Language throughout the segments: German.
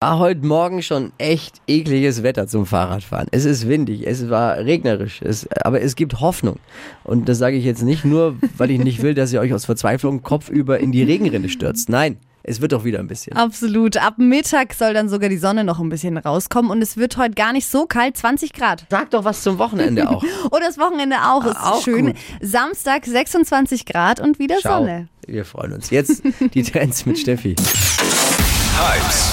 War heute Morgen schon echt ekliges Wetter zum Fahrradfahren. Es ist windig, es war regnerisch, es, aber es gibt Hoffnung. Und das sage ich jetzt nicht nur, weil ich nicht will, dass ihr euch aus Verzweiflung kopfüber in die Regenrinne stürzt. Nein, es wird doch wieder ein bisschen. Absolut. Ab Mittag soll dann sogar die Sonne noch ein bisschen rauskommen und es wird heute gar nicht so kalt, 20 Grad. Sag doch was zum Wochenende auch. Und das Wochenende auch ist Auch schön. gut. Samstag 26 Grad und wieder Ciao. Sonne. Wir freuen uns. Jetzt die Trends mit Steffi. Hypes,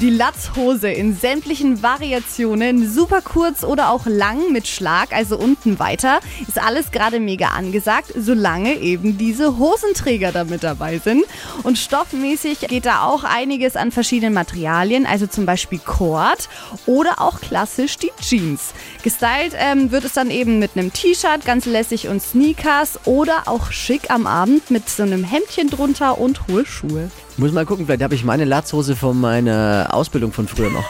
Die Latzhose in sämtlichen Variationen, super kurz oder auch lang mit Schlag, also unten weiter, ist alles gerade mega angesagt, solange eben diese Hosenträger da mit dabei sind. Und stoffmäßig geht da auch einiges an verschiedenen Materialien, also zum Beispiel Cord oder auch klassisch die Jeans. Gestylt ähm, wird es dann eben mit einem T-Shirt, ganz lässig und Sneakers oder auch schick am Abend mit so einem Hemdchen drunter und hohe Schuhe. Muss mal gucken, vielleicht habe ich meine Latzhose von meiner Ausbildung von früher noch.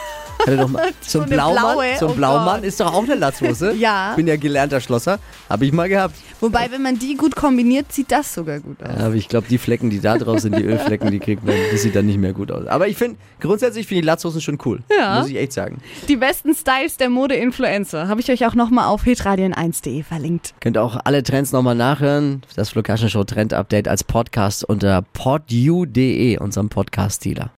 Hatte doch mal So Blaumann, blaue, zum oh Blaumann ist doch auch eine Latzhose. Ja. Bin ja gelernter Schlosser, habe ich mal gehabt. Wobei, wenn man die gut kombiniert, sieht das sogar gut aus. Aber ich glaube, die Flecken, die da drauf sind, die Ölflecken, die kriegt man, das sieht dann nicht mehr gut aus. Aber ich finde, grundsätzlich finde ich Latzhosen schon cool. Ja. Muss ich echt sagen. Die besten Styles der Mode-Influencer habe ich euch auch nochmal auf hitradion1.de verlinkt. Könnt auch alle Trends nochmal nachhören. Das Flo Show Trend Update als Podcast unter podu.de, unserem Podcast-Dealer.